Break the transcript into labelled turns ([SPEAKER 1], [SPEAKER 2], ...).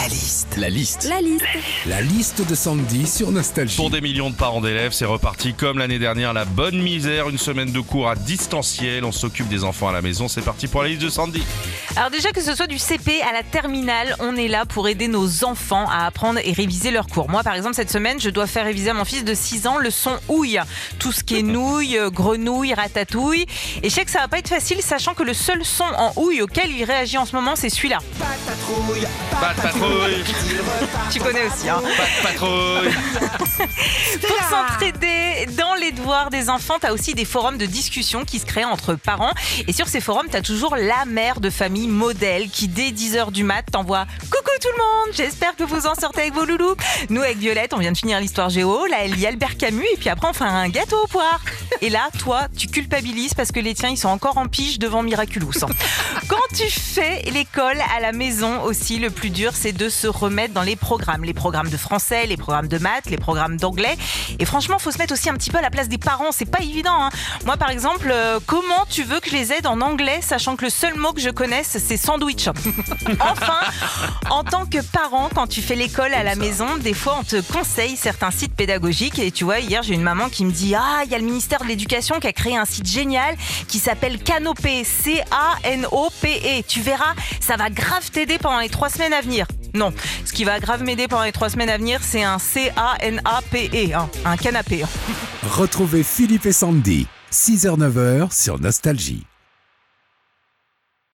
[SPEAKER 1] La liste.
[SPEAKER 2] La liste.
[SPEAKER 3] La liste.
[SPEAKER 2] La liste de Sandy sur Nostalgie.
[SPEAKER 4] Pour des millions de parents d'élèves, c'est reparti comme l'année dernière, la bonne misère, une semaine de cours à distanciel, on s'occupe des enfants à la maison, c'est parti pour la liste de Sandy.
[SPEAKER 3] Alors déjà que ce soit du CP à la terminale, on est là pour aider nos enfants à apprendre et réviser leurs cours. Moi par exemple cette semaine, je dois faire réviser à mon fils de 6 ans le son ouille. Tout ce qui est nouille, grenouille, ratatouille. Et je sais que ça va pas être facile sachant que le seul son en ouille auquel il réagit en ce moment c'est celui-là.
[SPEAKER 4] Patrouille,
[SPEAKER 3] Tu connais aussi hein
[SPEAKER 4] pas de patrouille.
[SPEAKER 3] Pour s'entraider dans les devoirs des enfants, tu as aussi des forums de discussion qui se créent entre parents. Et sur ces forums, tu as toujours la mère de famille modèle qui, dès 10h du mat, t'envoie Coucou tout le monde, j'espère que vous en sortez avec vos loulous. Nous, avec Violette, on vient de finir l'histoire géo. Là, elle lit Albert Camus et puis après, on fait un gâteau au poire. Et là, toi, tu culpabilises parce que les tiens, ils sont encore en pige devant Miraculous. Quand tu fais l'école à la maison aussi, le plus dur, c'est de se remettre dans les programmes. Les programmes de français, les programmes de maths, les programmes d'anglais. Et franchement, faut se mettre aussi un petit peu à la place des parents. C'est pas évident. hein. Moi, par exemple, euh, comment tu veux que je les aide en anglais, sachant que le seul mot que je connaisse, c'est sandwich? Enfin, en tant que parent, quand tu fais l'école à la maison, des fois, on te conseille certains sites pédagogiques. Et tu vois, hier, j'ai une maman qui me dit Ah, il y a le ministère de l'Éducation qui a créé un site génial qui s'appelle Canopé. C-A-N-O-P-E. Tu verras, ça va grave t'aider pendant les trois semaines à venir. Non, ce qui va grave m'aider pendant les trois semaines à venir, c'est un C-A-N-A-P-E, hein, un canapé.
[SPEAKER 2] Retrouvez Philippe et Sandy. 6h-9h sur Nostalgie.